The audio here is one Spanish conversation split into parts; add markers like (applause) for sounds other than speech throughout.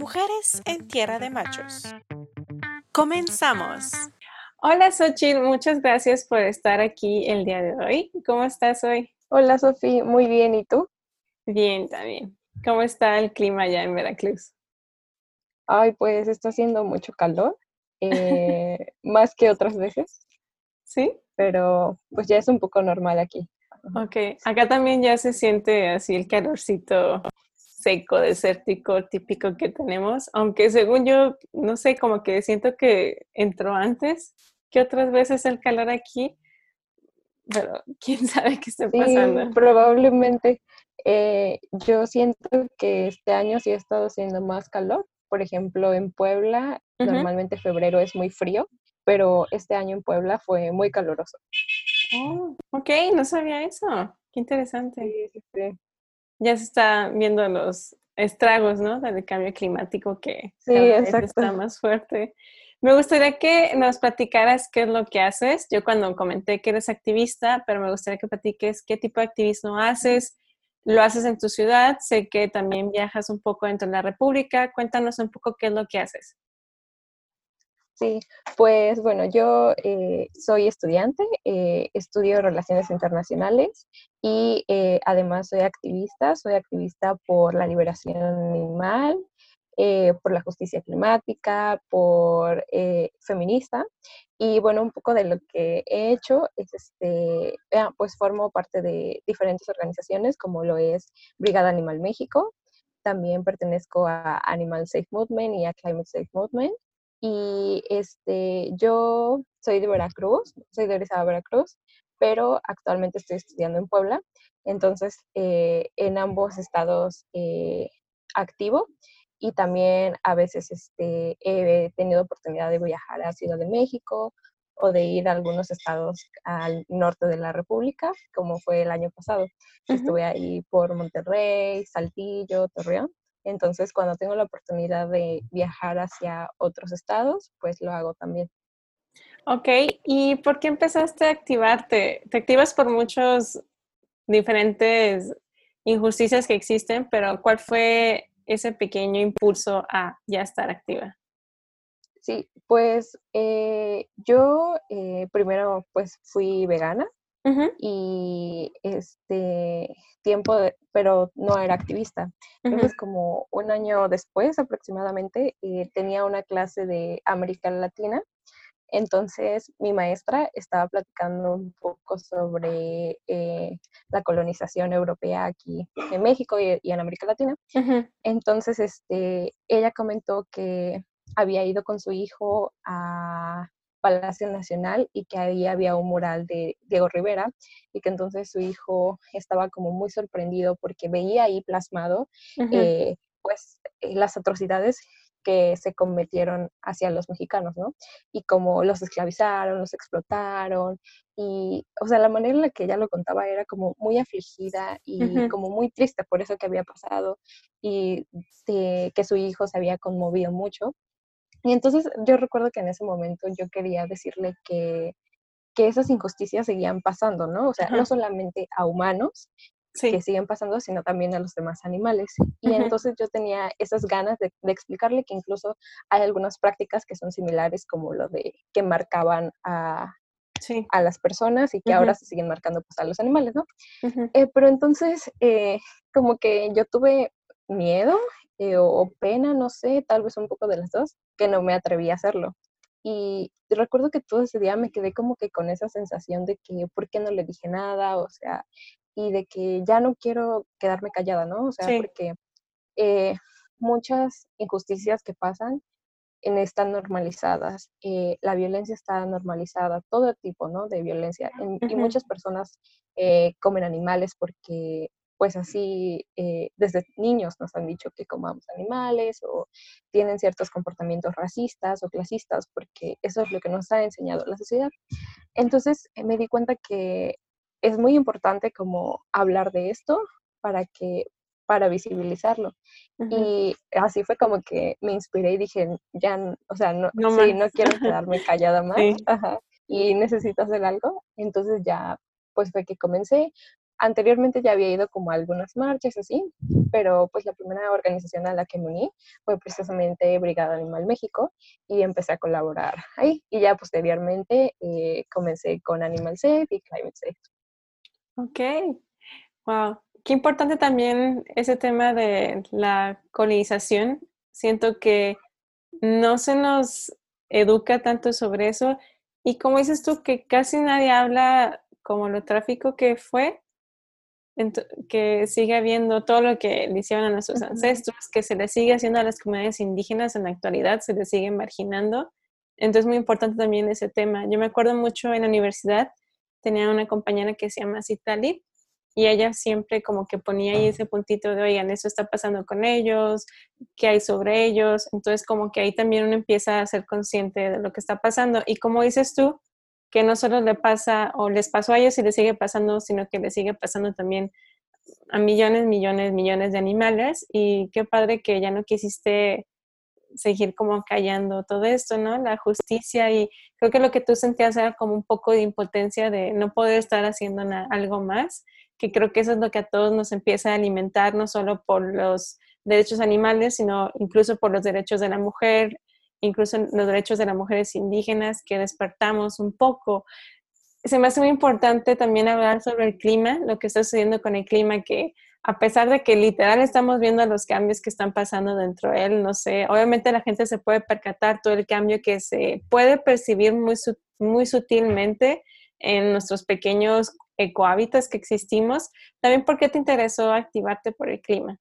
Mujeres en Tierra de Machos. Comenzamos. Hola Xochitl, muchas gracias por estar aquí el día de hoy. ¿Cómo estás hoy? Hola Sofía, muy bien, ¿y tú? Bien, también. ¿Cómo está el clima allá en Veracruz? Ay, pues está haciendo mucho calor, eh, (laughs) más que otras veces. ¿Sí? Pero pues ya es un poco normal aquí. Ok, acá también ya se siente así el calorcito seco, desértico, típico que tenemos, aunque según yo, no sé, como que siento que entró antes que otras veces el calor aquí, pero (laughs) quién sabe qué está pasando. Sí, probablemente. Eh, yo siento que este año sí ha estado haciendo más calor. Por ejemplo, en Puebla, normalmente febrero es muy frío, pero este año en Puebla fue muy caluroso. Oh, ok, no sabía eso. Qué interesante. Ya se están viendo los estragos, ¿no? Del cambio climático que sí, está más fuerte. Me gustaría que nos platicaras qué es lo que haces. Yo cuando comenté que eres activista, pero me gustaría que platiques qué tipo de activismo haces. Lo haces en tu ciudad, sé que también viajas un poco dentro de la República. Cuéntanos un poco qué es lo que haces. Sí, pues bueno, yo eh, soy estudiante, eh, estudio relaciones internacionales y eh, además soy activista, soy activista por la liberación animal, por la justicia climática, por feminista. Y bueno, un poco de lo que he hecho es, este, ah, pues formo parte de diferentes organizaciones como lo es Brigada Animal México, también pertenezco a Animal Safe Movement y a Climate Safe Movement. Y este, yo soy de Veracruz, soy de Orizaba, Veracruz, pero actualmente estoy estudiando en Puebla. Entonces, eh, en ambos estados eh, activo y también a veces este, he tenido oportunidad de viajar a Ciudad de México o de ir a algunos estados al norte de la República, como fue el año pasado. Estuve ahí por Monterrey, Saltillo, Torreón. Entonces, cuando tengo la oportunidad de viajar hacia otros estados, pues lo hago también. Ok, ¿y por qué empezaste a activarte? Te activas por muchos diferentes injusticias que existen, pero ¿cuál fue ese pequeño impulso a ya estar activa? Sí, pues eh, yo eh, primero pues fui vegana y este tiempo, pero no era activista. Entonces, como un año después aproximadamente, eh, tenía una clase de América Latina. Entonces, mi maestra estaba platicando un poco sobre eh, la colonización europea aquí en México y, en América Latina. Entonces, este, ella comentó que había ido con su hijo a Palacio Nacional y que ahí había un mural de Diego Rivera y que entonces su hijo estaba como muy sorprendido porque veía ahí plasmado eh, pues eh, las atrocidades que se cometieron hacia los mexicanos, ¿no? Y como los esclavizaron, los explotaron, y, o sea, la manera en la que ella lo contaba era como muy afligida y como muy triste por eso que había pasado y que su hijo se había conmovido mucho. Y entonces yo recuerdo que en ese momento yo quería decirle que, que esas injusticias seguían pasando, ¿no? O sea, no solamente a humanos que siguen pasando, sino también a los demás animales. Y entonces yo tenía esas ganas de, explicarle que incluso hay algunas prácticas que son similares, como lo de que marcaban a, a las personas y que ahora se siguen marcando pues, a los animales, ¿no? Eh, pero entonces, eh, como que yo tuve miedo eh, o pena, no sé, tal vez un poco de las dos, que no me atreví a hacerlo. Y recuerdo que todo ese día me quedé como que con esa sensación de que, ¿por qué no le dije nada? O sea, y de que ya no quiero quedarme callada, ¿no? O sea, porque eh, muchas injusticias que pasan en, están normalizadas, eh, la violencia está normalizada, todo tipo, ¿no? De violencia. Y muchas personas comen animales porque pues así eh, desde niños nos han dicho que comamos animales o tienen ciertos comportamientos racistas o clasistas porque eso es lo que nos ha enseñado la sociedad. Entonces eh, me di cuenta que es muy importante como hablar de esto para que para visibilizarlo. Y así fue como que me inspiré y dije, ya, o sea, no, sí, no quiero quedarme (laughs) callada más y necesito hacer algo. Entonces ya, pues fue que comencé anteriormente ya había ido como a algunas marchas así, pero pues la primera organización a la que me uní fue precisamente Brigada Animal México y empecé a colaborar ahí. Y ya posteriormente eh, comencé con Animal Safe y Climate Safe. Ok, wow. Qué importante también ese tema de la colonización. Siento que no se nos educa tanto sobre eso. Y como dices tú, que casi nadie habla como lo tráfico que fue, que sigue habiendo todo lo que le hicieron a nuestros ancestros, que se le sigue haciendo a las comunidades indígenas en la actualidad, se les sigue marginando. Entonces, muy importante también ese tema. Yo me acuerdo mucho en la universidad, tenía una compañera que se llama Citali, y ella siempre como que ponía ahí ese puntito de, oigan, eso está pasando con ellos, qué hay sobre ellos. Entonces, como que ahí también uno empieza a ser consciente de lo que está pasando. Y como dices tú, que no solo le pasa o les pasó a ellos y les sigue pasando, sino que le sigue pasando también a millones, millones, millones de animales. Y qué padre que ya no quisiste seguir como callando todo esto, ¿no? La justicia y creo que lo que tú sentías era como un poco de impotencia de no poder estar haciendo algo más, que creo que eso es lo que a todos nos empieza a alimentar, no solo por los derechos animales, sino incluso por los derechos de la mujer, incluso los derechos de las mujeres indígenas, que despertamos un poco. Se me hace muy importante también hablar sobre el clima, lo que está sucediendo con el clima, que a pesar de que literal estamos viendo los cambios que están pasando dentro de él, no sé, obviamente la gente se puede percatar todo el cambio que se puede percibir muy, muy sutilmente en nuestros pequeños ecohábitats que existimos. También, ¿por qué te interesó activarte por el clima?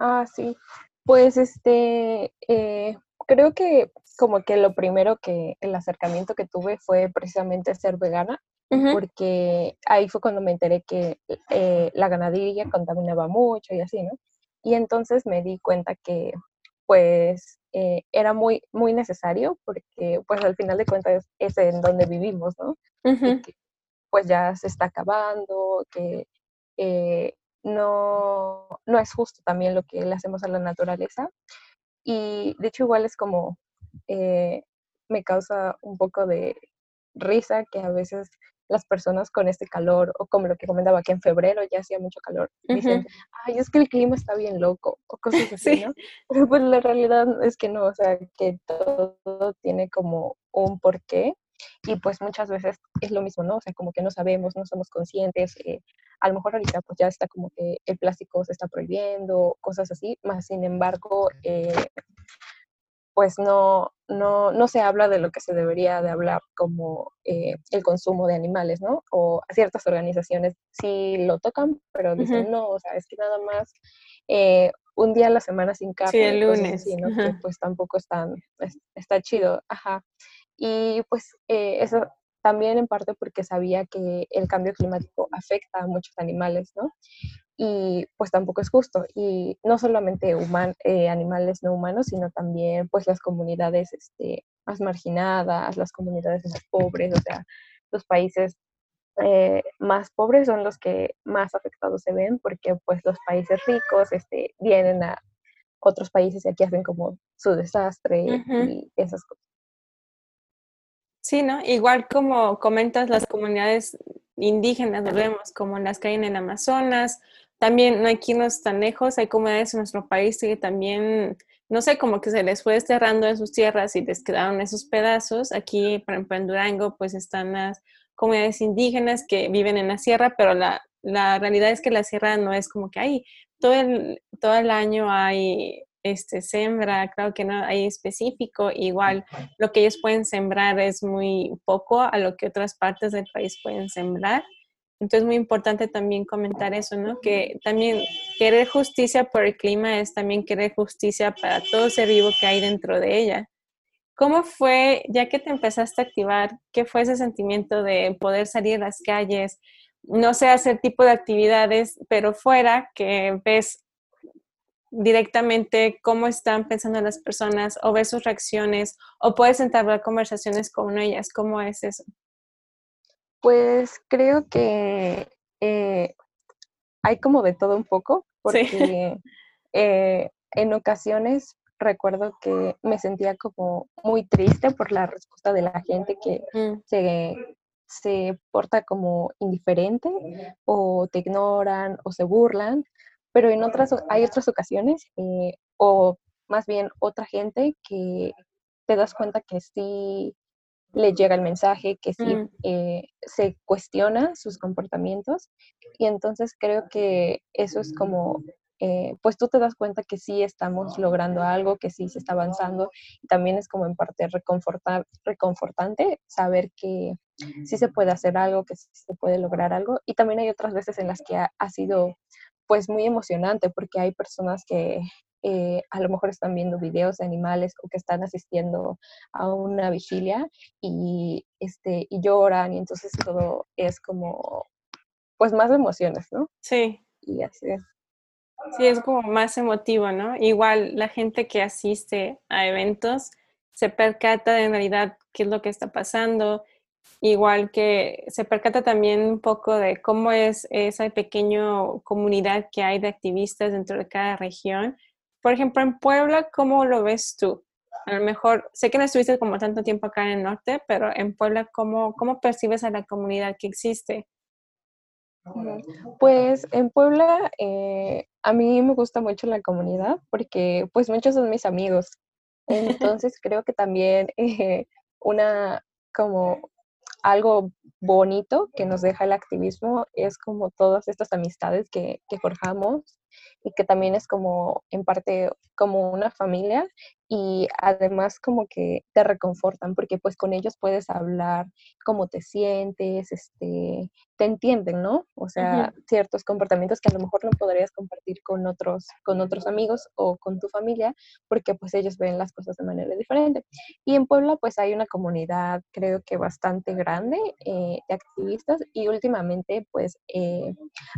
Ah, sí. Pues este, eh, creo que como que lo primero que el acercamiento que tuve fue precisamente ser vegana, porque ahí fue cuando me enteré que eh, la ganadería contaminaba mucho y así, ¿no? Y entonces me di cuenta que pues eh, era muy, muy necesario porque pues al final de cuentas es en donde vivimos, ¿no? pues ya se está acabando, que no, no es justo también lo que le hacemos a la naturaleza. Y de hecho igual es como, eh, me causa un poco de risa que a veces las personas con este calor, o como lo que comentaba, que en febrero ya hacía mucho calor, dicen, ay, es que el clima está bien loco, o cosas (laughs) así, ¿no? Pero pues la realidad es que no, o sea, que todo tiene como un porqué y pues muchas veces es lo mismo, ¿no? O sea, como que no sabemos, no somos conscientes, eh, a lo mejor ahorita pues ya está como que el plástico se está prohibiendo, cosas así, más sin embargo, eh, pues no, no, no se habla de lo que se debería de hablar como eh, el consumo de animales, ¿no? O ciertas organizaciones sí lo tocan, pero dicen, no, o sea, es que nada más un día a la semana sin carne. Sí, el lunes. ¿no? Que pues tampoco están, está chido, ajá. Y pues eh, eso también en parte porque sabía que el cambio climático afecta a muchos animales, ¿no? Y pues tampoco es justo. Y no solamente eh, animales no humanos, sino también pues las comunidades este, más marginadas, las comunidades más pobres, o sea, los países eh, más pobres son los que más afectados se ven porque pues los países ricos este, vienen a otros países y aquí hacen como su desastre y esas cosas. Sí, ¿no? Igual como comentas las comunidades indígenas, lo vemos como las que hay en el Amazonas, también no aquí no tan lejos, hay comunidades en nuestro país que también, no sé, como que se les fue desterrando en sus tierras y les quedaron esos pedazos. Aquí, por ejemplo, en Durango, pues están las comunidades indígenas que viven en la sierra, pero la, la realidad es que la sierra no es como que hay, todo el, todo el año hay este, sembra, claro que no hay específico, igual lo que ellos pueden sembrar es muy poco a lo que otras partes del país pueden sembrar. Entonces, muy importante también comentar eso, ¿no? Que también querer justicia por el clima es también querer justicia para todo ser vivo que hay dentro de ella. ¿Cómo fue, ya que te empezaste a activar, qué fue ese sentimiento de poder salir a las calles, no sé, hacer tipo de actividades, pero fuera, que ves directamente cómo están pensando las personas o ves sus reacciones o puedes entablar conversaciones con ellas. ¿Cómo es eso? Pues creo que eh, hay como de todo un poco, porque eh, en ocasiones recuerdo que me sentía como muy triste por la respuesta de la gente que mm. se se porta como indiferente o te ignoran o se burlan, pero en otras hay otras ocasiones eh, o más bien otra gente que te das cuenta que sí le llega el mensaje, que sí Mm. eh, se cuestiona sus comportamientos y entonces creo que eso es como, eh, pues tú te das cuenta que sí estamos logrando algo, que sí se está avanzando y también es como en parte reconfortar, reconfortante saber que sí se puede hacer algo, que sí se puede lograr algo y también hay otras veces en las que ha, ha sido pues muy emocionante porque hay personas que eh, a lo mejor están viendo videos de animales o que están asistiendo a una vigilia y, este, y lloran y entonces todo es como, pues más emociones, ¿no? Sí, Y así es. sí, es como más emotivo, ¿no? Igual la gente que asiste a eventos se percata de en realidad qué es lo que está pasando, igual que se percata también un poco de cómo es esa pequeña comunidad que hay de activistas dentro de cada región. Por ejemplo, en Puebla, ¿cómo lo ves tú? A lo mejor, sé que no estuviste como tanto tiempo acá en el norte, pero en Puebla, ¿cómo, cómo percibes a la comunidad que existe? Pues en Puebla eh, a mí me gusta mucho la comunidad porque pues muchos son mis amigos. (laughs) Entonces creo que también eh, una como algo bonito que nos deja el activismo es como todas estas amistades que, que forjamos y que también es como en parte como una familia y además como que te reconfortan porque pues con ellos puedes hablar cómo te sientes, este, te entienden, ¿no? O sea, ciertos comportamientos que a lo mejor no podrías compartir con otros, con otros amigos o con tu familia porque pues ellos ven las cosas de manera diferente. Y en Puebla pues hay una comunidad creo que bastante grande eh, de activistas y últimamente pues eh,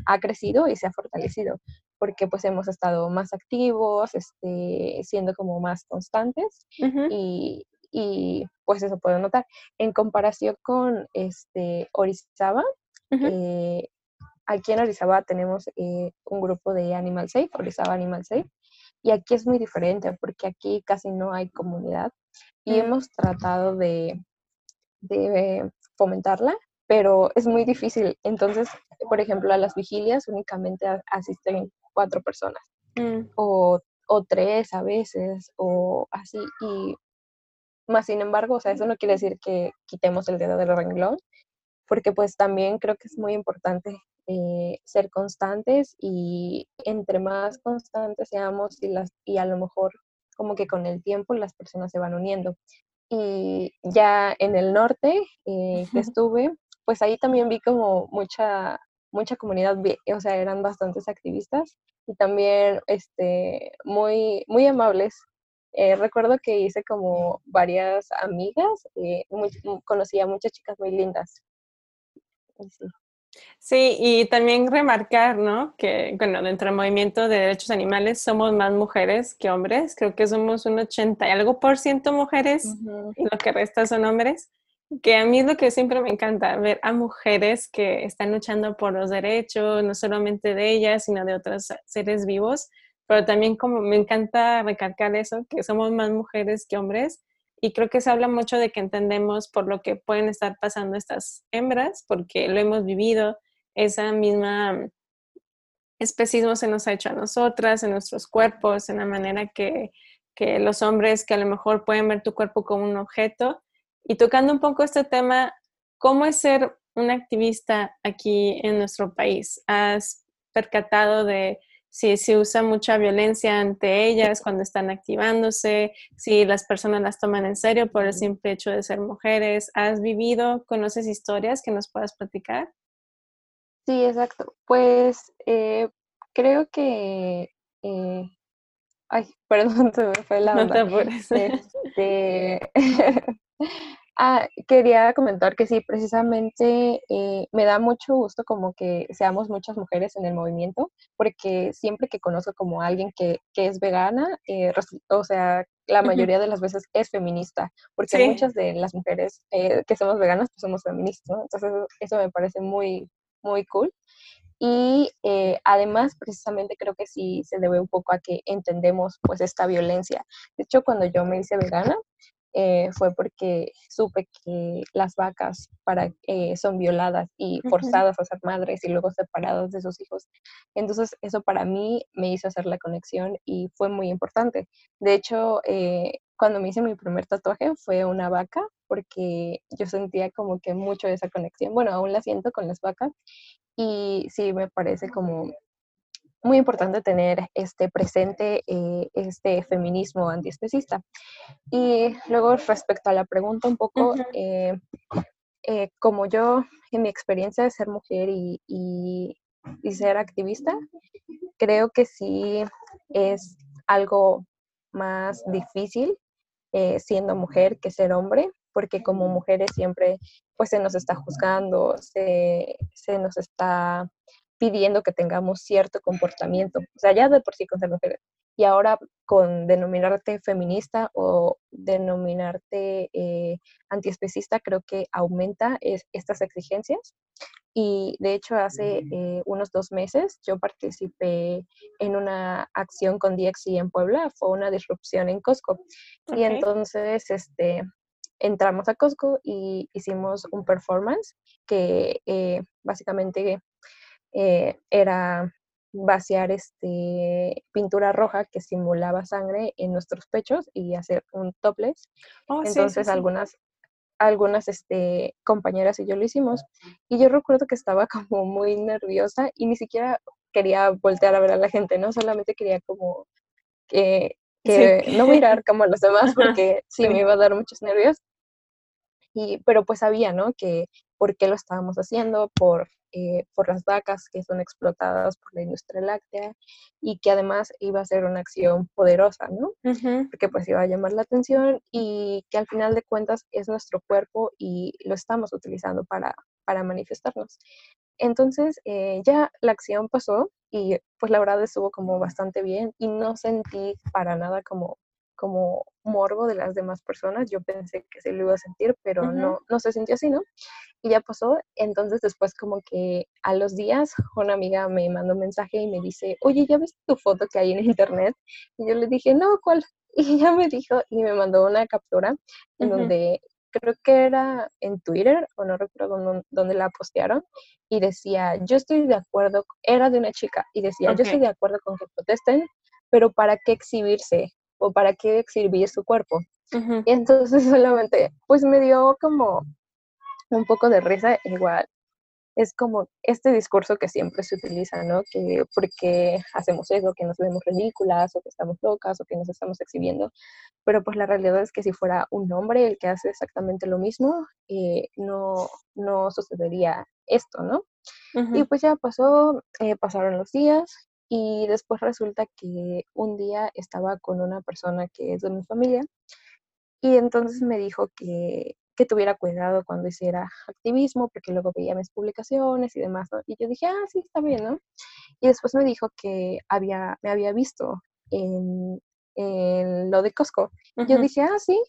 ha crecido y se ha fortalecido porque pues hemos estado más activos, este, siendo como más constantes y, y, pues eso puedo notar. En comparación con este, Orizaba, eh, aquí en Orizaba tenemos eh, un grupo de Animal Safe, Orizaba Animal Safe, y aquí es muy diferente porque aquí casi no hay comunidad y mm, hemos tratado de, de fomentarla, pero es muy difícil. Entonces, por ejemplo, a las vigilias únicamente asisten cuatro personas mm, o, o tres a veces o así. Y más sin embargo, o sea, eso no quiere decir que quitemos el dedo del renglón, porque pues también creo que es muy importante eh, ser constantes y entre más constantes seamos y, las, y a lo mejor como que con el tiempo las personas se van uniendo. Y ya en el norte eh, que estuve, pues ahí también vi como mucha, mucha comunidad, o sea, eran bastantes activistas y también este, muy, muy amables. Eh, recuerdo que hice como varias amigas, eh, muy- conocí a muchas chicas muy lindas. y sí. Sí, y también remarcar, ¿no? Que, bueno, dentro del movimiento de derechos animales somos más mujeres que hombres. Creo que somos un 80 y algo por ciento mujeres y lo que resta son hombres. Que a mí es lo que siempre me encanta, ver a mujeres que están luchando por los derechos, no solamente de ellas, sino de otros seres vivos. Pero también como me encanta recalcar eso, que somos más mujeres que hombres. Y creo que se habla mucho de que entendemos por lo que pueden estar pasando estas hembras, porque lo hemos vivido, esa misma especismo se nos ha hecho a nosotras, en nuestros cuerpos, en la manera que, que los hombres que a lo mejor pueden ver tu cuerpo como un objeto. Y tocando un poco este tema, ¿cómo es ser un activista aquí en nuestro país? ¿Has percatado de si se usa mucha violencia ante ellas cuando están activándose, si las personas las toman en serio por el simple hecho de ser mujeres? ¿Has vivido, conoces historias que nos puedas platicar? Sí, exacto. Pues eh, creo que, eh, ay, (laughs) perdón, se me fue la No te onda. apures. Este, (laughs) (laughs) ah, quería comentar que sí, precisamente eh, me da mucho gusto como que seamos muchas mujeres en el movimiento, porque siempre que conozco como a alguien que, que es vegana, eh, o sea, la mayoría de las veces es feminista, porque Sí, muchas de las mujeres eh, que somos veganas, pues somos feministas, ¿no? Entonces eso me parece muy, muy cool. Y eh, además, precisamente creo que sí se debe un poco a que entendemos pues esta violencia. De hecho, cuando yo me hice vegana, eh, fue porque supe que las vacas para, eh, son violadas y forzadas a ser madres y luego separadas de sus hijos. Entonces eso para mí me hizo hacer la conexión y fue muy importante. De hecho, eh, cuando me hice mi primer tatuaje fue una vaca porque yo sentía como que mucho esa conexión. Bueno, aún la siento con las vacas y sí me parece como muy importante tener este presente eh, este feminismo antiespecista. Y luego respecto a la pregunta un poco, eh, eh, como yo en mi experiencia de ser mujer y, y, ser activista, creo que sí es algo más difícil siendo mujer que ser hombre, porque como mujeres siempre pues se nos está juzgando, se, se nos está pidiendo que tengamos cierto comportamiento, o sea, ya de por sí con ser mujeres. Y ahora con denominarte feminista o denominarte eh, antiespecista, creo que aumenta estas exigencias. Y de hecho, hace eh, unos dos meses yo participé en una acción con DXI en Puebla, fue una disrupción en Costco. Y entonces, este, entramos a Costco y hicimos un performance que eh, básicamente eh, era vaciar este, pintura roja que simulaba sangre en nuestros pechos y hacer un topless. Oh, Entonces algunas algunas este, compañeras y yo lo hicimos y yo recuerdo que estaba (laughs) como muy nerviosa y ni siquiera quería voltear a ver a la gente, ¿no? Solamente quería como que, no mirar como a los demás (laughs) porque sí, me iba a dar muchos nervios. Y, pero pues sabía, ¿no? Que por qué lo estábamos haciendo, por eh, por las vacas que son explotadas por la industria láctea y que además iba a ser una acción poderosa, ¿no? Porque pues iba a llamar la atención y que al final de cuentas es nuestro cuerpo y lo estamos utilizando para, para manifestarnos. Entonces eh, ya la acción pasó y pues la verdad estuvo como bastante bien y no sentí para nada como como morbo de las demás personas. Yo pensé que se lo iba a sentir, pero no, no se sintió así, ¿no? Y ya pasó. Entonces después como que a los días una amiga me mandó un mensaje y me dice, oye, ¿ya ves tu foto que hay en internet? Y yo le dije, no, ¿cuál? (laughs) Y ella me dijo y me mandó una captura en donde creo que era en Twitter o no recuerdo dónde, la postearon y decía, yo estoy de acuerdo, era de una chica y decía, yo estoy de acuerdo con que protesten, pero ¿para qué exhibirse? O para qué exhibir su cuerpo. Y entonces (laughs) solamente, pues me dio como un poco de risa, igual. Es como este discurso que siempre se utiliza, ¿no? Que porque hacemos eso, que nos vemos ridículas o que estamos locas o que nos estamos exhibiendo. Pero pues la realidad es que si fuera un hombre el que hace exactamente lo mismo, eh, no, no sucedería esto, ¿no? Y pues ya pasó, eh, pasaron los días, y después resulta que un día estaba con una persona que es de mi familia y entonces me dijo que, que tuviera cuidado cuando hiciera activismo porque luego veía mis publicaciones y demás. Y yo dije, ah, sí, está bien, ¿no? Y después me dijo que había, me había visto en, en lo de Costco. Yo dije, ah, sí.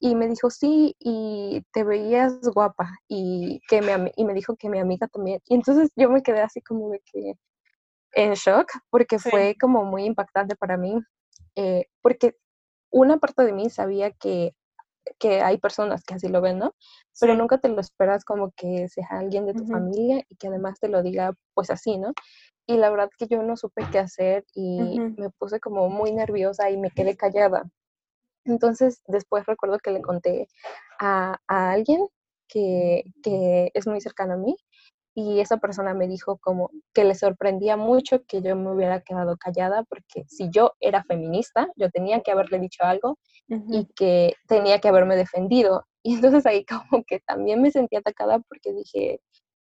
Y me dijo, sí, y te veías guapa. Y, que me, y me dijo que mi amiga también. Y entonces yo me quedé así como de que, en shock porque fue como muy impactante para mí, eh, porque una parte de mí sabía que, que, hay personas que así lo ven, ¿no? Pero nunca te lo esperas como que sea alguien de tu familia y que además te lo diga pues así, ¿no? Y la verdad que yo no supe qué hacer y me puse como muy nerviosa y me quedé (laughs) callada. Entonces después recuerdo que le conté a, a alguien que, que, es muy cercano a mí y esa persona me dijo como que le sorprendía mucho que yo me hubiera quedado callada porque si yo era feminista, yo tenía que haberle dicho algo y que tenía que haberme defendido. (laughs) Y entonces ahí como que también me sentí atacada porque dije,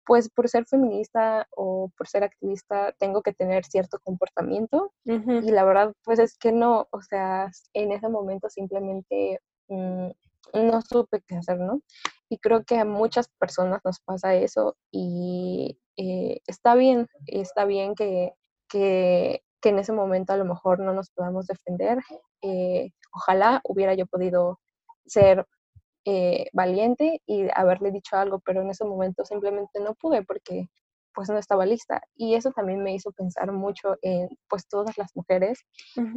pues por ser feminista o por ser activista tengo que tener cierto comportamiento y la verdad pues es que no, o sea, en ese momento simplemente mm, no supe qué hacer, ¿no? Y creo que a muchas personas nos pasa eso y eh, está bien, está bien que, que, que, en ese momento a lo mejor no nos podamos defender. Eh, ojalá hubiera yo podido ser eh, valiente y haberle dicho algo, pero en ese momento simplemente no pude porque pues no estaba lista. Y eso también me hizo pensar mucho en pues todas las mujeres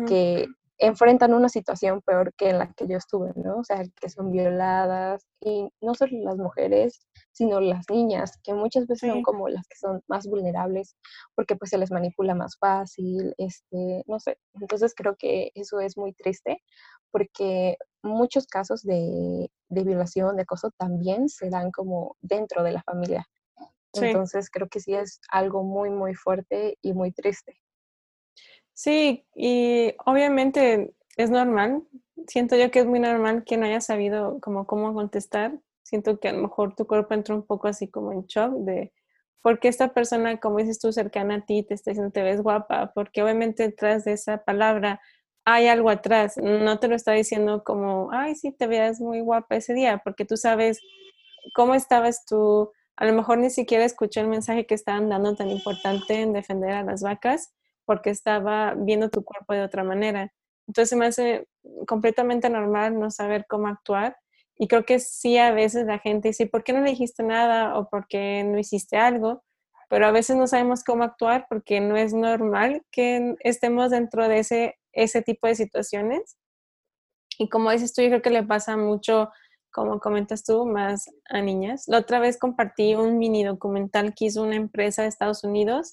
que enfrentan una situación peor que en la que yo estuve, ¿no? O sea, que son violadas y no solo las mujeres, sino las niñas, que muchas veces son como las que son más vulnerables porque pues se les manipula más fácil, este, no sé. Entonces creo que eso es muy triste porque muchos casos de, de violación, de acoso también se dan como dentro de la familia. Entonces creo que sí es algo muy, muy fuerte y muy triste. Sí, y obviamente es normal. Siento yo que es muy normal que no hayas sabido como cómo contestar. Siento que a lo mejor tu cuerpo entra un poco así como en shock de por qué esta persona, como dices tú, cercana a ti, te está diciendo te ves guapa, porque obviamente detrás de esa palabra hay algo atrás. No te lo está diciendo como, ay, sí, te veas muy guapa ese día, porque tú sabes cómo estabas tú. A lo mejor ni siquiera escuché el mensaje que estaban dando tan importante en defender a las vacas porque estaba viendo tu cuerpo de otra manera. Entonces me hace completamente normal no saber cómo actuar. Y creo que sí, a veces la gente dice, ¿por qué no le dijiste nada o por qué no hiciste algo? Pero a veces no sabemos cómo actuar porque no es normal que estemos dentro de ese, ese tipo de situaciones. Y como dices tú, yo creo que le pasa mucho, como comentas tú, más a niñas. La otra vez compartí un mini documental que hizo una empresa de Estados Unidos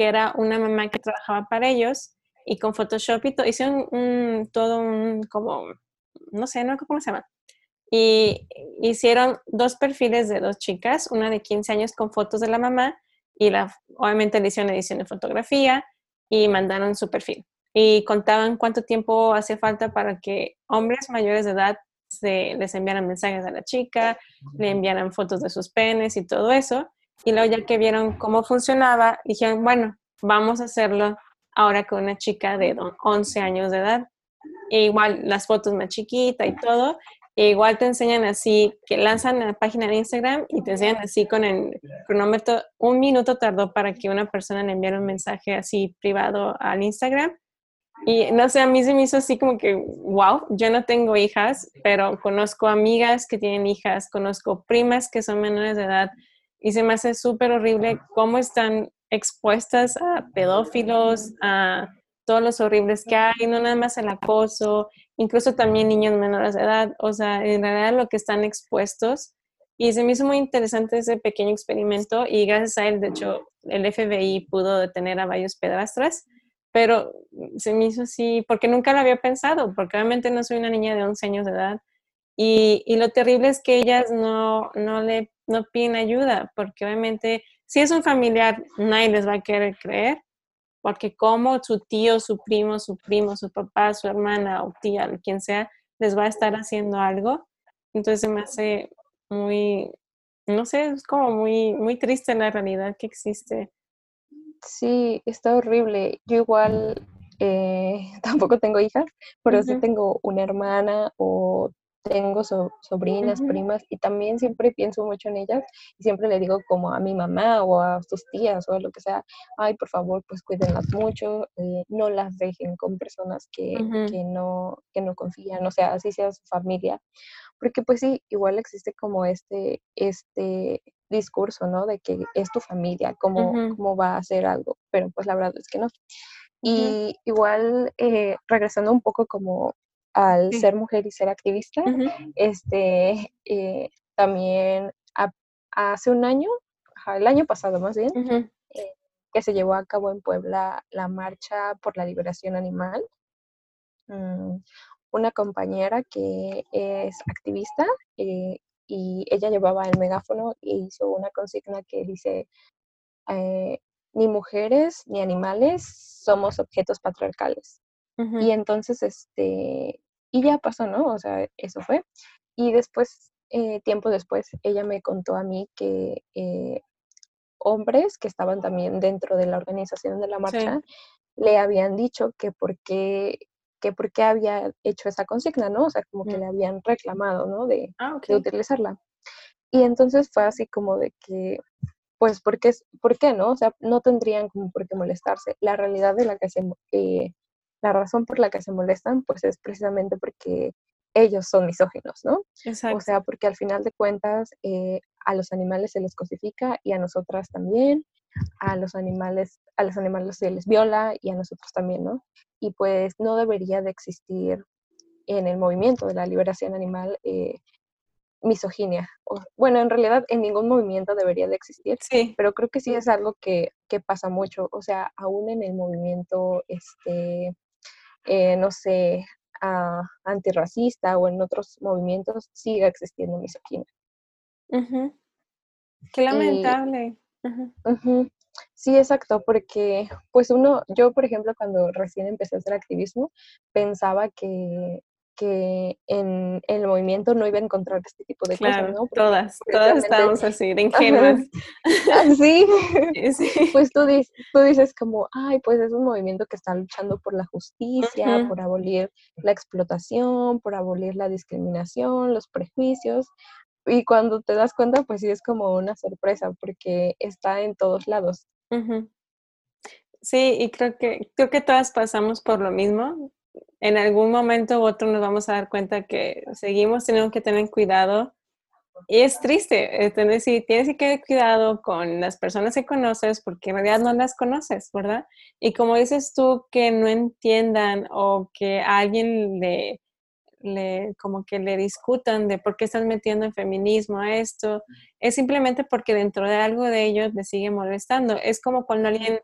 que era una mamá que trabajaba para ellos y con Photoshop y todo, hicieron un, todo un, como, no sé, no cómo se llama. Y hicieron dos perfiles de dos chicas, una de 15 años con fotos de la mamá y la, obviamente le hicieron edición de fotografía y mandaron su perfil. Y contaban cuánto tiempo hace falta para que hombres mayores de edad se, les enviaran mensajes a la chica, le enviaran fotos de sus penes y todo eso. Y luego ya que vieron cómo funcionaba, dijeron, bueno, vamos a hacerlo ahora con una chica de 11 años de edad. E igual las fotos más chiquita y todo. E igual te enseñan así, que lanzan la página de Instagram y te enseñan así con el cronómetro. Un minuto tardó para que una persona le enviara un mensaje así privado al Instagram. Y no sé, a mí se me hizo así como que, wow, yo no tengo hijas, pero conozco amigas que tienen hijas, conozco primas que son menores de edad y se me hace súper horrible cómo están expuestas a pedófilos, a todos los horribles que hay, no nada más el acoso, incluso también niños menores de edad, o sea, en realidad lo que están expuestos. Y se me hizo muy interesante ese pequeño experimento y gracias a él, de hecho, el FBI pudo detener a varios pedrastras, pero se me hizo así, porque nunca lo había pensado, porque obviamente no soy una niña de 11 años de edad. Y, y lo terrible es que ellas no, no le no piden ayuda, porque obviamente si es un familiar, nadie les va a querer creer, porque como su tío, su primo, su primo, su papá, su hermana o tía, quien sea, les va a estar haciendo algo. Entonces se me hace muy, no sé, es como muy, muy triste la realidad que existe. Sí, está horrible. Yo igual eh, (laughs) tampoco tengo hijas, pero sí tengo una hermana o tengo sobrinas, primas y también siempre pienso mucho en ellas y siempre le digo como a mi mamá o a sus tías o a lo que sea, ay, por favor, pues cuídenlas mucho, eh, no las dejen con personas que, que, no, que no confían, o sea, así sea su familia, porque pues sí, igual existe como este, este discurso, ¿no? De que es tu familia, cómo, cómo va a hacer algo, pero pues la verdad es que no. Y igual, eh, regresando un poco como al ser mujer y ser activista, este, eh, también hace un año, el año pasado más bien, eh, que se llevó a cabo en Puebla la marcha por la liberación animal. Mm, una compañera que es activista eh, y ella llevaba el megáfono e hizo una consigna que dice, ni mujeres ni animales somos objetos patriarcales. Y entonces, este, y ya pasó, ¿no? O sea, eso fue. Y después, eh, tiempo después, ella me contó a mí que eh, hombres que estaban también dentro de la organización de la marcha le habían dicho que por qué que por qué había hecho esa consigna, ¿no? O sea, como que mm. le habían reclamado, ¿no? De, ah, de utilizarla. Y entonces fue así como de que, pues, ¿por qué, ¿por qué no? O sea, no tendrían como por qué molestarse. La realidad de la que se, eh, la razón por la que se molestan, pues es precisamente porque ellos son misóginos, ¿no? Exacto. O sea, porque al final de cuentas eh, a los animales se les cosifica y a nosotras también, a los animales, a los animales se les viola y a nosotros también, ¿no? y pues no debería de existir en el movimiento de la liberación animal eh, misoginia. bueno, en realidad en ningún movimiento debería de existir, sí. pero creo que sí es algo que, pasa mucho. O sea, aún en el movimiento, este, eh, no sé, antirracista o en otros movimientos sigue existiendo misoginia. Qué lamentable. Sí, exacto, porque pues uno, yo por ejemplo cuando recién empecé a hacer activismo, pensaba que, que en, el movimiento no iba a encontrar este tipo de cosas, ¿no? todas, todas estábamos así, de ingenuas. (laughs) (laughs) sí, pues tú, dices, tú dices como, ay, pues es un movimiento que está luchando por la justicia, por abolir la explotación, por abolir la discriminación, los prejuicios, y cuando te das cuenta, pues sí es como una sorpresa porque está en todos lados. Sí, y creo que, creo que todas pasamos por lo mismo. En algún momento u otro nos vamos a dar cuenta que seguimos teniendo que tener cuidado. Y es triste, tener, sí, tienes que tener cuidado con las personas que conoces porque en realidad no las conoces, ¿verdad? Y como dices tú, que no entiendan o que alguien le, como que le discutan de por qué estás metiendo el feminismo a esto, es simplemente porque dentro de algo de ellos le sigue molestando. Es como cuando alguien,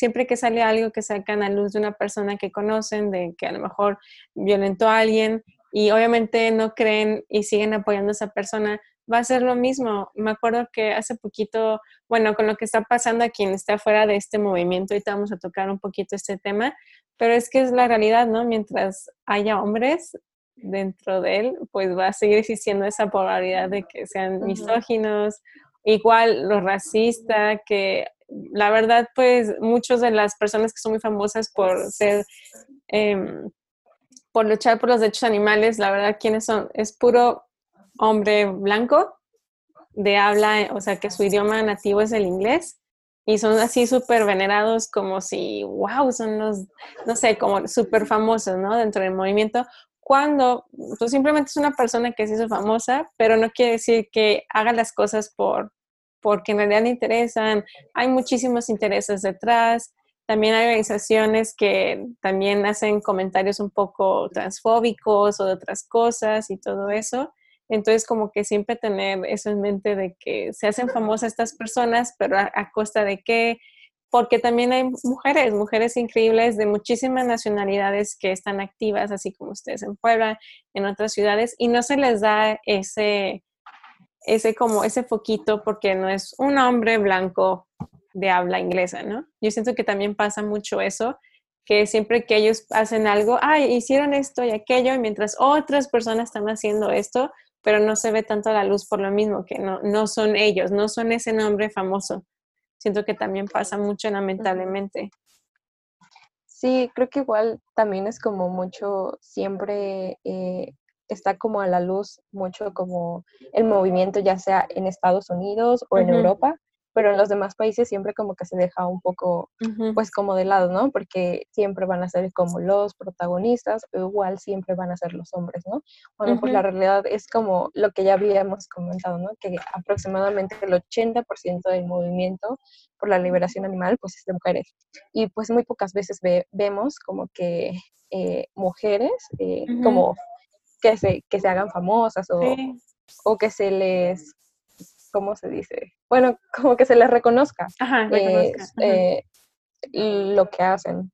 siempre que sale algo que sacan a luz de una persona que conocen, de que a lo mejor violentó a alguien y obviamente no creen y siguen apoyando a esa persona, va a ser lo mismo. Me acuerdo que hace poquito, bueno, con lo que está pasando a quien está fuera de este movimiento, ahorita vamos a tocar un poquito este tema, pero es que es la realidad, ¿no? Mientras haya hombres, dentro de él, pues va a seguir existiendo esa polaridad de que sean misóginos, igual lo racista, que la verdad, pues muchas de las personas que son muy famosas por ser, em, por luchar por los derechos animales, la verdad, ¿quiénes son? Es puro hombre blanco de habla, o sea, que su idioma nativo es el inglés y son así súper venerados como si, wow, son los, no sé, como súper famosos, ¿no? Dentro del movimiento, cuando tú simplemente es una persona que se hizo famosa, pero no quiere decir que haga las cosas por porque en realidad interesan. Hay muchísimos intereses detrás. También hay organizaciones que también hacen comentarios un poco transfóbicos o de otras cosas y todo eso. Entonces, como que siempre tener eso en mente de que se hacen famosas estas personas, pero a, a costa de qué, porque también hay mujeres, mujeres increíbles de muchísimas nacionalidades que están activas, así como ustedes en Puebla, en otras ciudades, y no se les da ese, ese como ese foquito porque no es un hombre blanco de habla inglesa, ¿no? Yo siento que también pasa mucho eso, que siempre que ellos hacen algo, ay, hicieron esto y aquello, y mientras otras personas están haciendo esto, pero no se ve tanto la luz por lo mismo, que no, no son ellos, no son ese nombre famoso siento que también pasa mucho lamentablemente. Sí, creo que igual también es como mucho, siempre eh, está como a la luz mucho como el movimiento, ya sea en Estados Unidos o en Europa, pero en los demás países siempre como que se deja un poco, pues como de lado, ¿no? Porque siempre van a ser como los protagonistas, o igual siempre van a ser los hombres, ¿no? Bueno, pues la realidad es como lo que ya habíamos comentado, ¿no? Que aproximadamente el 80% del movimiento por la liberación animal, pues es de mujeres. Y pues muy pocas veces vemos como que eh, mujeres, eh, como que se, que se hagan famosas o, o que se les ¿cómo se dice? Bueno, como que se les reconozca, eh, lo que hacen.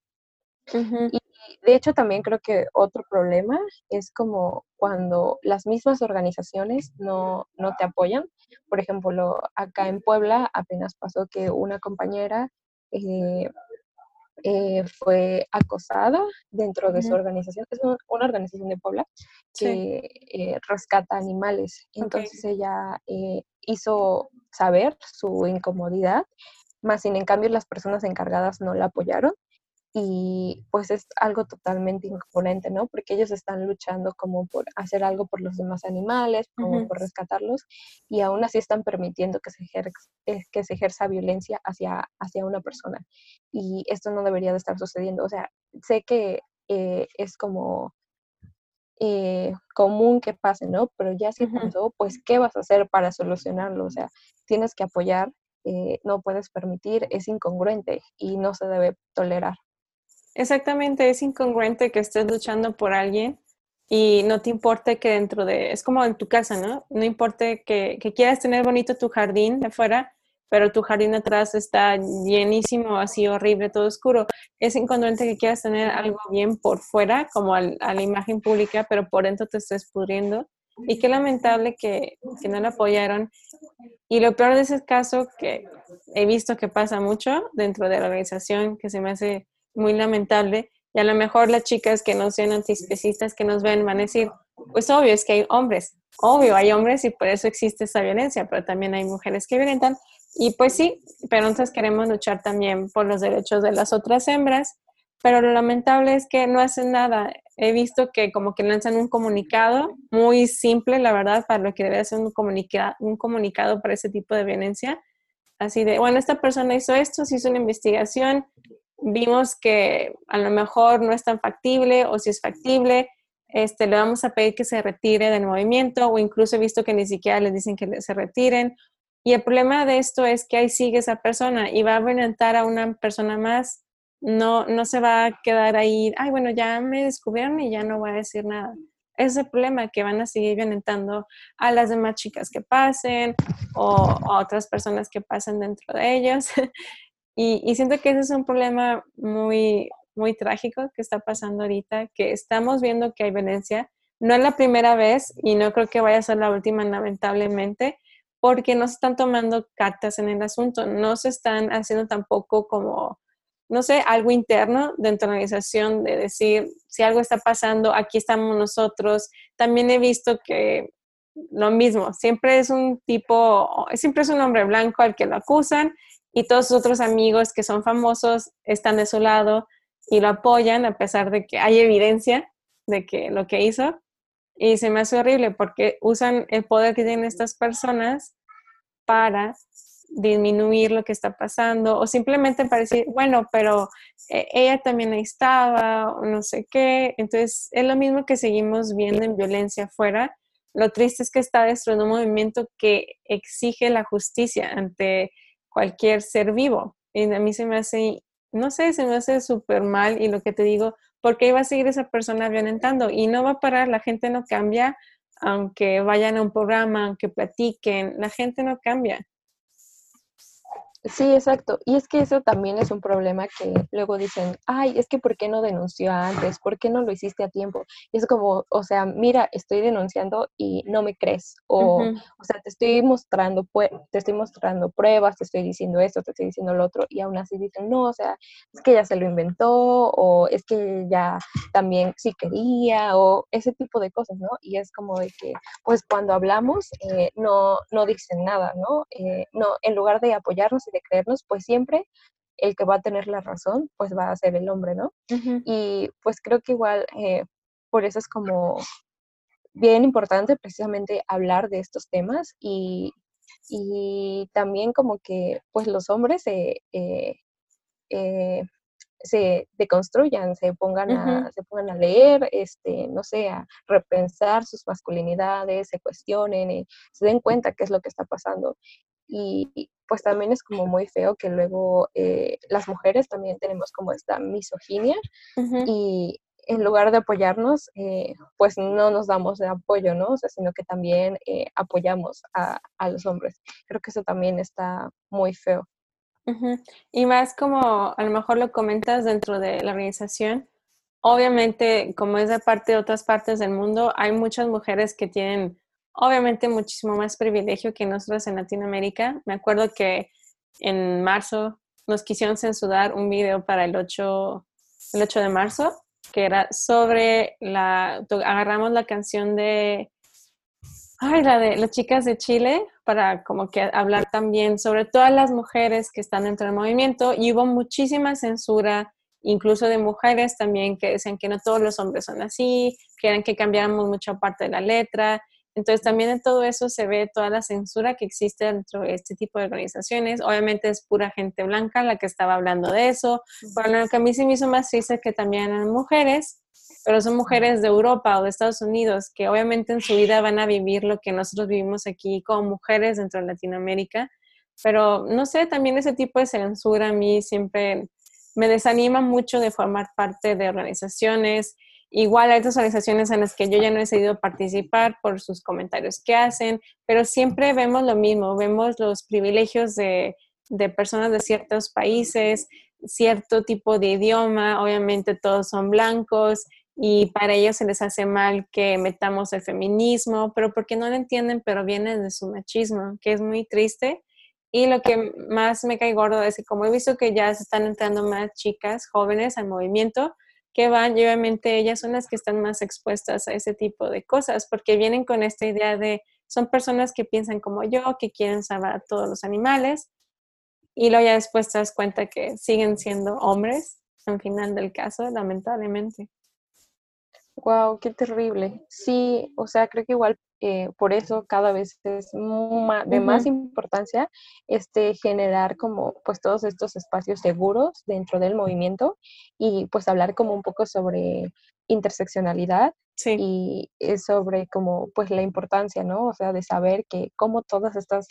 Y de hecho también creo que otro problema es como cuando las mismas organizaciones no, no te apoyan. Por ejemplo, acá en Puebla apenas pasó que una compañera eh, eh, fue acosada dentro de su organización. Es una, organización de Puebla que eh, rescata animales. Entonces ella eh, hizo saber su incomodidad, más sin en cambio las personas encargadas no la apoyaron y pues es algo totalmente incongruente, ¿no? Porque ellos están luchando como por hacer algo por los demás animales, como por rescatarlos, y aún así están permitiendo que se, ejerza, eh, que se ejerza violencia hacia, hacia una persona. Y esto no debería de estar sucediendo. O sea, sé que eh, es como eh, común que pase, ¿no? Pero ya si pasó, pues, ¿qué vas a hacer para solucionarlo? O sea, tienes que apoyar, no puedes permitir, es incongruente y no se debe tolerar. Exactamente, es incongruente que estés luchando por alguien y no te importe que dentro de, es como en tu casa, ¿no? No importa que, que quieras tener bonito tu jardín de afuera, pero tu jardín atrás está llenísimo, así horrible, todo oscuro. Es incongruente que quieras tener algo bien por fuera, como a la imagen pública, pero por dentro te estés pudriendo. Y qué lamentable que, que no lo apoyaron. Y lo peor de ese caso, que he visto que pasa mucho dentro de la organización, que se me hace muy lamentable, y a lo mejor las chicas que no sean antiespecistas que nos ven van a decir, pues obvio, es que hay hombres, obvio, hay hombres y por eso existe esa violencia, pero también hay mujeres que violentan. Y pues sí, pero entonces queremos luchar también por los derechos de las otras hembras, pero lo lamentable es que no hacen nada. He visto que como que lanzan un comunicado muy simple, la verdad, para lo que debe ser un, comunica un comunicado para ese tipo de violencia. Así de, bueno, esta persona hizo esto, se hizo una investigación, vimos que a lo mejor no es tan factible o si es factible, este, le vamos a pedir que se retire del movimiento o incluso he visto que ni siquiera les dicen que se retiren. Y el problema de esto es que ahí sigue esa persona y va a violentar a una persona más. No, no se va a quedar ahí, ay, bueno, ya me descubrieron y ya no voy a decir nada. Ese es el problema, que van a seguir violentando a las demás chicas que pasen o a otras personas que pasen dentro de ellos. (laughs) Y, siento que ese es un problema muy, muy trágico que está pasando ahorita, que estamos viendo que hay violencia. No es la primera vez y no creo que vaya a ser la última, lamentablemente, porque no se están tomando cartas en el asunto, no se están haciendo tampoco como, no sé, algo interno dentro de la organización de decir, si algo está pasando, aquí estamos nosotros. También he visto que lo mismo, siempre es un tipo, siempre es un hombre blanco al que lo acusan y todos sus otros amigos que son famosos están de su lado y lo apoyan a pesar de que hay evidencia de que lo que hizo. Y se me hace horrible porque usan el poder que tienen estas personas para disminuir lo que está pasando o simplemente para decir, bueno, pero eh, ella también ahí estaba o no sé qué. Entonces, es lo mismo que seguimos viendo en violencia afuera. Lo triste es que está dentro de un movimiento que exige la justicia ante cualquier ser vivo. Y a mí se me hace, no sé, se me hace súper mal y lo que te digo, porque iba a seguir esa persona violentando y no va a parar, la gente no cambia, aunque vayan a un programa, aunque platiquen, la gente no cambia. Sí, exacto. Y es que eso también es un problema que luego dicen, ay, es que ¿por qué no denunció antes? ¿Por qué no lo hiciste a tiempo? Y es como, o sea, mira, estoy denunciando y no me crees. O, o sea, te estoy mostrando, te estoy mostrando pruebas, te estoy diciendo esto, te estoy diciendo lo otro, y aún así dicen, no, o sea, es que ya se lo inventó, o es que ya también sí quería, o ese tipo de cosas, ¿no? Y es como de que, pues cuando hablamos, eh, no, no dicen nada, ¿no? Eh, no, en lugar de apoyarnos y creernos, pues siempre el que va a tener la razón, pues va a ser el hombre, ¿no? Y pues creo que igual eh, por eso es como bien importante precisamente hablar de estos temas y, y también como que pues los hombres se, eh, eh, se deconstruyan, se pongan, a, se pongan a leer, este, no sé, a repensar sus masculinidades, se cuestionen, se den cuenta qué es lo que está pasando. Y pues también es como muy feo que luego eh, las mujeres también tenemos como esta misoginia y en lugar de apoyarnos, eh, pues no nos damos de apoyo, ¿no? O sea, sino que también eh, apoyamos a, a, los hombres. Creo que eso también está muy feo. Y más como a lo mejor lo comentas dentro de la organización, obviamente como es de parte de otras partes del mundo, hay muchas mujeres que tienen obviamente muchísimo más privilegio que nosotros en Latinoamérica. Me acuerdo que en marzo nos quisieron censurar un video para el 8, el 8 de marzo, que era sobre la, agarramos la canción de, ay, la de las chicas de Chile, para como que hablar también sobre todas las mujeres que están dentro del movimiento y hubo muchísima censura incluso de mujeres también que decían que no todos los hombres son así, quieren que cambiáramos mucha parte de la letra entonces también en todo eso se ve toda la censura que existe dentro de este tipo de organizaciones. Obviamente es pura gente blanca la que estaba hablando de eso. Bueno, lo que a mí sí me hizo más triste es que también eran mujeres, pero son mujeres de Europa o de Estados Unidos que obviamente en su vida van a vivir lo que nosotros vivimos aquí como mujeres dentro de Latinoamérica. Pero no sé, también ese tipo de censura a mí siempre me desanima mucho de formar parte de organizaciones. Igual hay otras organizaciones en las que yo ya no he decidido participar por sus comentarios que hacen, pero siempre vemos lo mismo, vemos los privilegios de, de personas de ciertos países, cierto tipo de idioma, obviamente todos son blancos y para ellos se les hace mal que metamos el feminismo, pero porque no lo entienden, pero viene de su machismo, que es muy triste. Y lo que más me cae gordo es que como he visto que ya se están entrando más chicas jóvenes al movimiento, que van y obviamente ellas son las que están más expuestas a ese tipo de cosas, porque vienen con esta idea de, son personas que piensan como yo, que quieren salvar a todos los animales, y luego ya después te das cuenta que siguen siendo hombres, al final del caso, lamentablemente. Wow, qué terrible. Sí, o sea, creo que igual eh, por eso cada vez es de más importancia este, generar como pues todos estos espacios seguros dentro del movimiento y pues hablar como un poco sobre interseccionalidad y sobre como pues la importancia, ¿no? O sea, de saber que cómo todas estas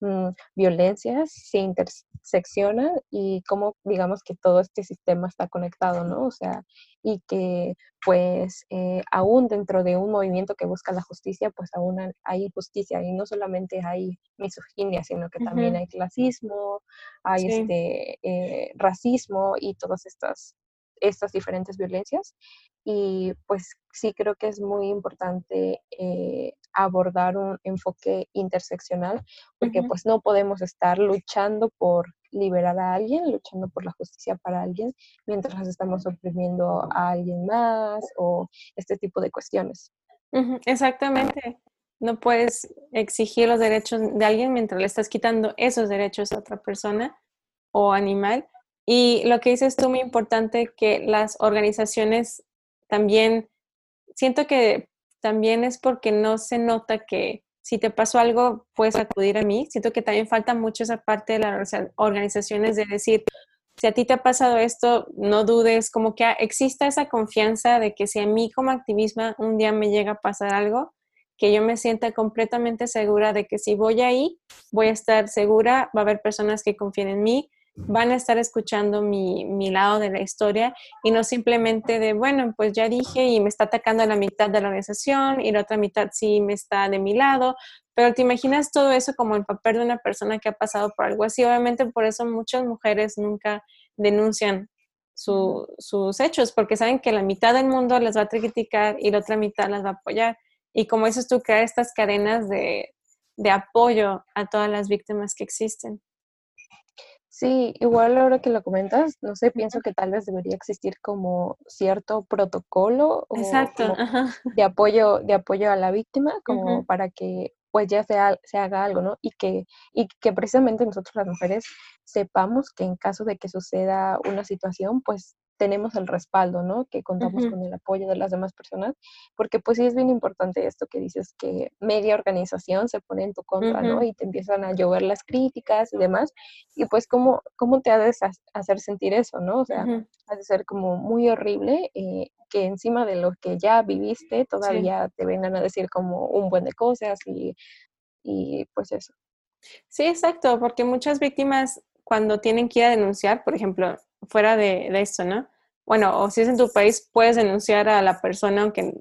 mm, violencias se interseccionan y cómo digamos que todo este sistema está conectado, ¿no? O sea, y que pues eh, aún dentro de un movimiento que busca la justicia, pues aún hay injusticia y no solamente hay misoginia, sino que también hay clasismo, hay este eh, racismo y todas estas estas diferentes violencias. Y pues sí creo que es muy importante eh, abordar un enfoque interseccional porque pues no podemos estar luchando por liberar a alguien, luchando por la justicia para alguien mientras estamos oprimiendo a alguien más o este tipo de cuestiones. Exactamente. No puedes exigir los derechos de alguien mientras le estás quitando esos derechos a otra persona o animal. Y lo que dices tú, muy importante, que las organizaciones también, siento que también es porque no se nota que si te pasó algo, puedes acudir a mí. Siento que también falta mucho esa parte de las organizaciones de decir, si a ti te ha pasado esto, no dudes, como que exista esa confianza de que si a mí como activista un día me llega a pasar algo, que yo me sienta completamente segura de que si voy ahí, voy a estar segura, va a haber personas que confíen en mí, van a estar escuchando mi, mi, lado de la historia y no simplemente de, bueno, pues ya dije y me está atacando la mitad de la organización y la otra mitad sí me está de mi lado, pero te imaginas todo eso como el papel de una persona que ha pasado por algo así. Obviamente por eso muchas mujeres nunca denuncian sus hechos, porque saben que la mitad del mundo las va a criticar y la otra mitad las va a apoyar. Y como dices tú, crear estas cadenas de, de apoyo a todas las víctimas que existen. Sí, igual ahora que lo comentas, no sé, pienso que tal vez debería existir como cierto protocolo o de apoyo, de apoyo a la víctima, como para que pues ya se, se haga algo, ¿no? Y que, y que precisamente nosotros las mujeres sepamos que en caso de que suceda una situación, pues tenemos el respaldo, ¿no? Que contamos con el apoyo de las demás personas, porque pues sí es bien importante esto que dices, que media organización se pone en tu contra, ¿no? Y te empiezan a llover las críticas y demás, y pues cómo, cómo te ha de hacer sentir eso, ¿no? O sea, ha de ser como muy horrible eh, que encima de lo que ya viviste todavía te vengan a decir como un buen de cosas y, y pues eso. Sí, exacto, porque muchas víctimas cuando tienen que ir a denunciar, por ejemplo, fuera de, esto, ¿no? Bueno, o si es en tu país, puedes denunciar a la persona aunque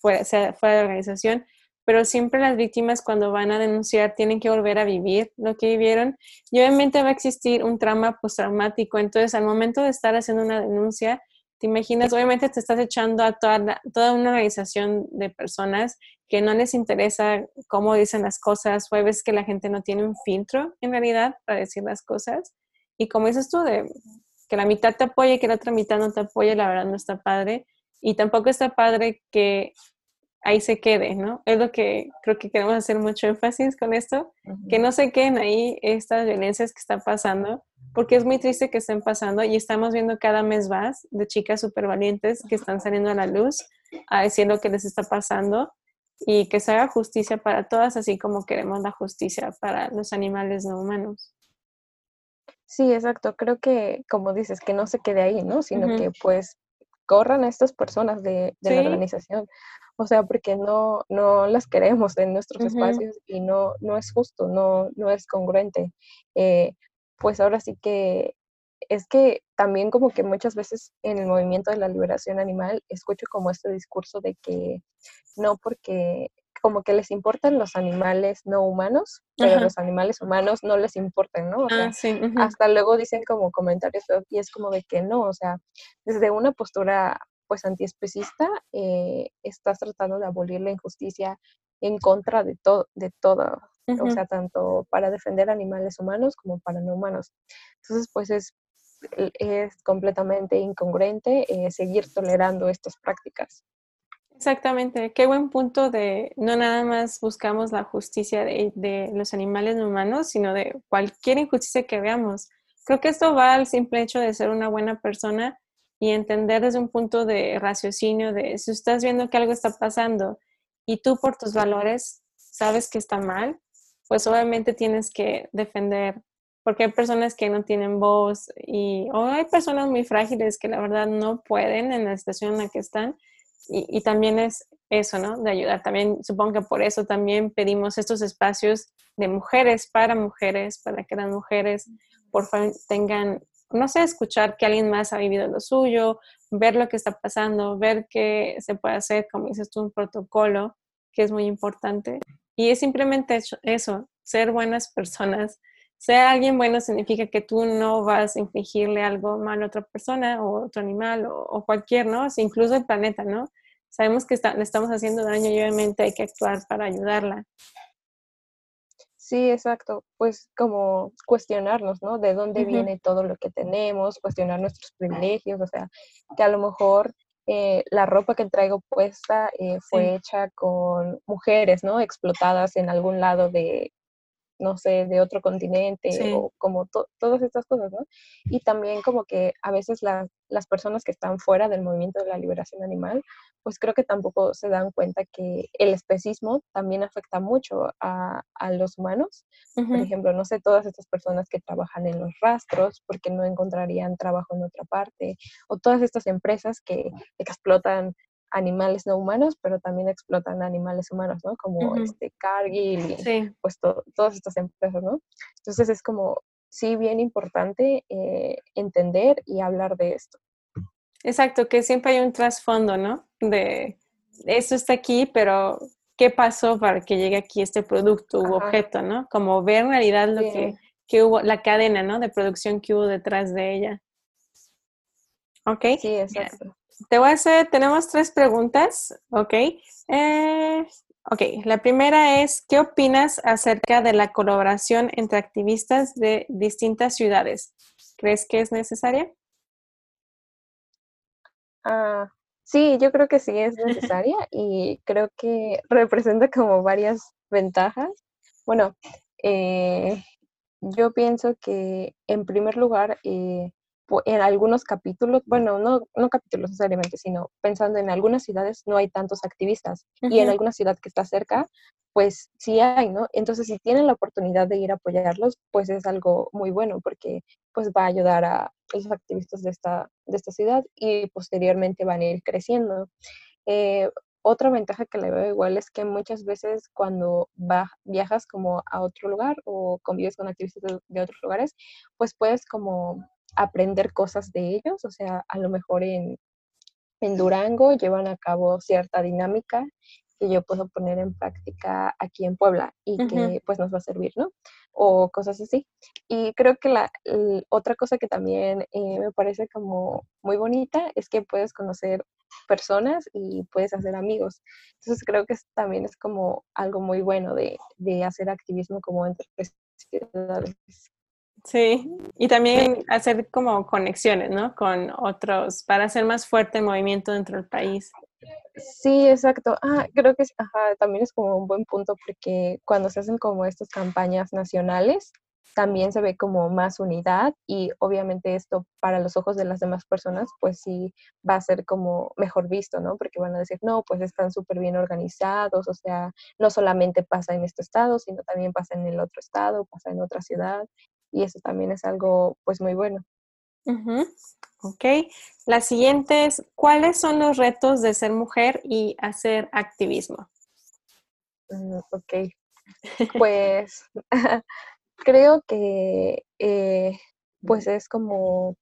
fuera, sea fuera de organización, pero siempre las víctimas cuando van a denunciar tienen que volver a vivir lo que vivieron y obviamente va a existir un trauma postraumático. Entonces, al momento de estar haciendo una denuncia, te imaginas, obviamente te estás echando a toda, toda una organización de personas que no les interesa cómo dicen las cosas, o ves que la gente no tiene un filtro en realidad para decir las cosas. Y como dices tú, de que la mitad te apoye y que la otra mitad no te apoye, la verdad no está padre. Y tampoco está padre que ahí se quede, ¿no? Es lo que creo que queremos hacer mucho énfasis con esto, que no se queden ahí estas violencias que están pasando, porque es muy triste que estén pasando y estamos viendo cada mes más de chicas súper valientes que están saliendo a la luz a decir lo que les está pasando y que se haga justicia para todas, así como queremos la justicia para los animales no humanos. Sí, exacto. Creo que, como dices, que no se quede ahí, ¿no? Sino que pues corran a estas personas de, la organización. O sea, porque no, no las queremos en nuestros espacios y no, no es justo, no, no es congruente. Eh, pues ahora sí que es que también como que muchas veces en el movimiento de la liberación animal escucho como este discurso de que no porque como que les importan los animales no humanos, pero los animales humanos no les importan, ¿no? O Ah, sea, sí. ujú. hasta luego dicen como comentarios y es como de que no, o sea, desde una postura pues antiespecista eh, estás tratando de abolir la injusticia en contra de todo, de todo, o sea, tanto para defender animales humanos como para no humanos. Entonces, pues es, es completamente incongruente eh, seguir tolerando estas prácticas. Exactamente, qué buen punto de no nada más buscamos la justicia de, de los animales no humanos, sino de cualquier injusticia que veamos. Creo que esto va al simple hecho de ser una buena persona y entender desde un punto de raciocinio de si estás viendo que algo está pasando y tú por tus valores sabes que está mal, pues obviamente tienes que defender, porque hay personas que no tienen voz y o hay personas muy frágiles que la verdad no pueden en la situación en la que están y, y, también es eso, ¿no? De ayudar. También supongo que por eso también pedimos estos espacios de mujeres para mujeres, para que las mujeres por favor tengan, no sé, escuchar que alguien más ha vivido lo suyo, ver lo que está pasando, ver qué se puede hacer, como dices tú, un protocolo, que es muy importante. Y es simplemente eso, ser buenas personas. Ser alguien bueno significa que tú no vas a infligirle algo malo a otra persona o otro animal o, o cualquier, ¿no? incluso el planeta, ¿no? Sabemos que está, le estamos haciendo daño y obviamente hay que actuar para ayudarla. Sí, exacto. Pues como cuestionarnos, ¿no? De dónde uh -huh. viene todo lo que tenemos, cuestionar nuestros privilegios, o sea, que a lo mejor eh, la ropa que traigo puesta eh, fue sí. hecha con mujeres, ¿no? Explotadas en algún lado de, no sé, de otro continente sí. o como to todas estas cosas, ¿no? Y también como que a veces la, las personas que están fuera del movimiento de la liberación animal, pues creo que tampoco se dan cuenta que el especismo también afecta mucho a, a los humanos. Uh -huh. Por ejemplo, no sé, todas estas personas que trabajan en los rastros porque no encontrarían trabajo en otra parte, o todas estas empresas que explotan animales no humanos, pero también explotan animales humanos, ¿no? Como uh -huh. este Cargill y sí. pues to todas estas empresas, ¿no? Entonces es como, sí, bien importante eh, entender y hablar de esto. Exacto, que siempre hay un trasfondo, ¿no? De esto está aquí, pero ¿qué pasó para que llegue aquí este producto u Ajá. objeto, ¿no? Como ver en realidad lo que, que hubo, la cadena, ¿no? De producción que hubo detrás de ella. ¿Ok? Sí, exacto. Te voy a hacer, tenemos tres preguntas, ¿ok? Eh, ok, la primera es, ¿qué opinas acerca de la colaboración entre activistas de distintas ciudades? ¿Crees que es necesaria? Ah, sí, yo creo que sí es necesaria y creo que representa como varias ventajas. Bueno, eh, yo pienso que en primer lugar, eh, en algunos capítulos, bueno, no, no capítulos necesariamente, sino pensando en algunas ciudades no hay tantos activistas uh -huh. y en alguna ciudad que está cerca, pues sí hay, ¿no? Entonces, si tienen la oportunidad de ir a apoyarlos, pues es algo muy bueno porque pues va a ayudar a los activistas de esta, de esta ciudad y posteriormente van a ir creciendo. Eh, otra ventaja que le veo igual es que muchas veces cuando va, viajas como a otro lugar o convives con activistas de, de otros lugares, pues puedes como aprender cosas de ellos, o sea, a lo mejor en, en Durango llevan a cabo cierta dinámica que yo puedo poner en práctica aquí en Puebla y uh -huh. que pues nos va a servir, ¿no? O cosas así. Y creo que la, la otra cosa que también eh, me parece como muy bonita es que puedes conocer personas y puedes hacer amigos. Entonces creo que también es como algo muy bueno de, de hacer activismo como entre ciudades. Sí, y también hacer como conexiones, ¿no? Con otros, para hacer más fuerte el movimiento dentro del país. Sí, exacto. Ah, creo que ajá, también es como un buen punto porque cuando se hacen como estas campañas nacionales, también se ve como más unidad y obviamente esto para los ojos de las demás personas, pues sí va a ser como mejor visto, ¿no? Porque van a decir, no, pues están súper bien organizados, o sea, no solamente pasa en este estado, sino también pasa en el otro estado, pasa en otra ciudad y eso también es algo pues muy bueno. Uh -huh. Ok. La siguiente es, ¿cuáles son los retos de ser mujer y hacer activismo? Mm, ok. Pues (laughs) creo que eh, pues es como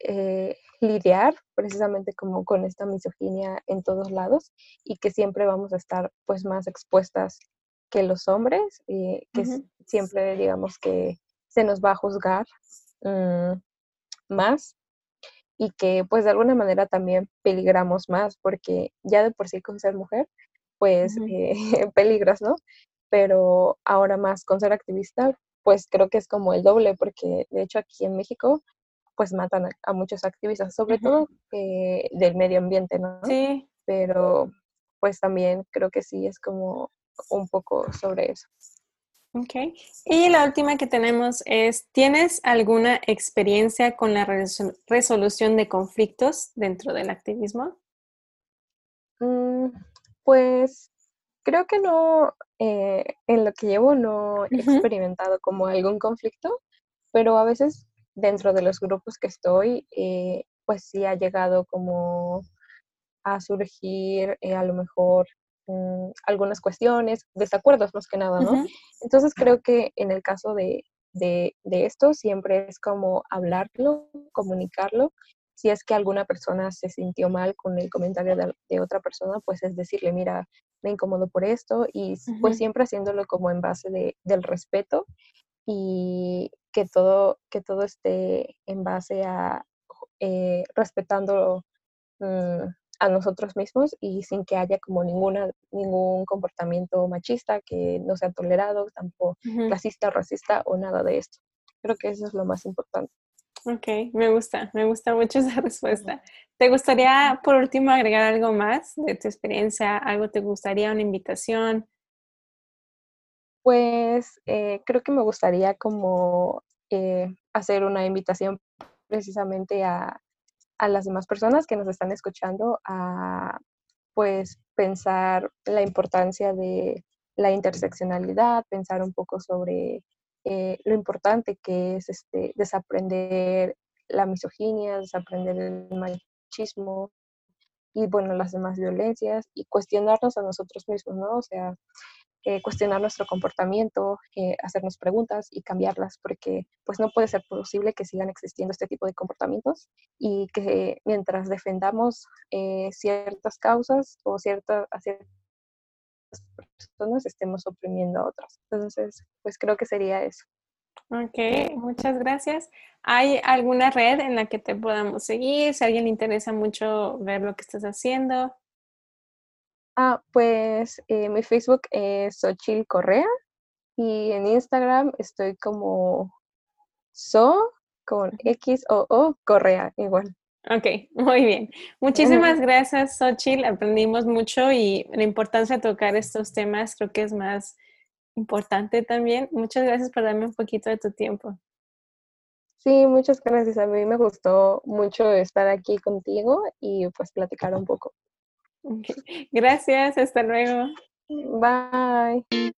eh, lidiar precisamente como con esta misoginia en todos lados y que siempre vamos a estar pues más expuestas que los hombres, y que siempre digamos que se nos va a juzgar mm, más y que pues de alguna manera también peligramos más porque ya de por sí con ser mujer pues eh, (laughs) peligras, ¿no? Pero ahora más con ser activista pues creo que es como el doble porque de hecho aquí en México pues matan a, muchos activistas, sobre todo eh, del medio ambiente, ¿no? Sí. Pero pues también creo que sí es como un poco sobre eso. Ok. Y la última que tenemos es, ¿tienes alguna experiencia con la resolución de conflictos dentro del activismo? Mm, pues creo que no, eh, en lo que llevo no he experimentado como algún conflicto, pero a veces dentro de los grupos que estoy, eh, pues sí ha llegado como a surgir eh, a lo mejor mm, algunas cuestiones, desacuerdos más que nada, ¿no? Entonces creo que en el caso de, de, esto siempre es como hablarlo, comunicarlo. Si es que alguna persona se sintió mal con el comentario de, otra persona, pues es decirle, mira, me incomodo por esto y pues siempre haciéndolo como en base de, del respeto y que todo, que todo esté en base a eh, respetando mm, a nosotros mismos y sin que haya como ninguna, ningún comportamiento machista que no sea tolerado, tampoco racista, racista o nada de esto. Creo que eso es lo más importante. Ok, me gusta, me gusta mucho esa respuesta. ¿Te gustaría por último agregar algo más de tu experiencia? ¿Algo te gustaría, una invitación? Pues eh, creo que me gustaría como eh, hacer una invitación precisamente a, las demás personas que nos están escuchando a pues pensar la importancia de la interseccionalidad, pensar un poco sobre eh, lo importante que es este, desaprender la misoginia, desaprender el machismo y bueno, las demás violencias y cuestionarnos a nosotros mismos, ¿no? O sea, eh, cuestionar nuestro comportamiento, eh, hacernos preguntas y cambiarlas, porque pues no puede ser posible que sigan existiendo este tipo de comportamientos y que mientras defendamos eh, ciertas causas o ciertas, personas estemos oprimiendo a otras. Entonces, pues creo que sería eso. Ok, muchas gracias. ¿Hay alguna red en la que te podamos seguir? Si a alguien le interesa mucho ver lo que estás haciendo. Ah, pues eh, mi Facebook es Xochil Correa y en Instagram estoy como So con X o O Correa igual. Ok, (laughs) muy bien. Muchísimas gracias, Xochil. Aprendimos mucho y la importancia de tocar estos temas creo que es más importante también. Muchas gracias por darme un poquito de tu tiempo. Sí, muchas gracias. A mí me gustó mucho estar aquí contigo y pues platicar un poco. Gracias, hasta luego. Bye.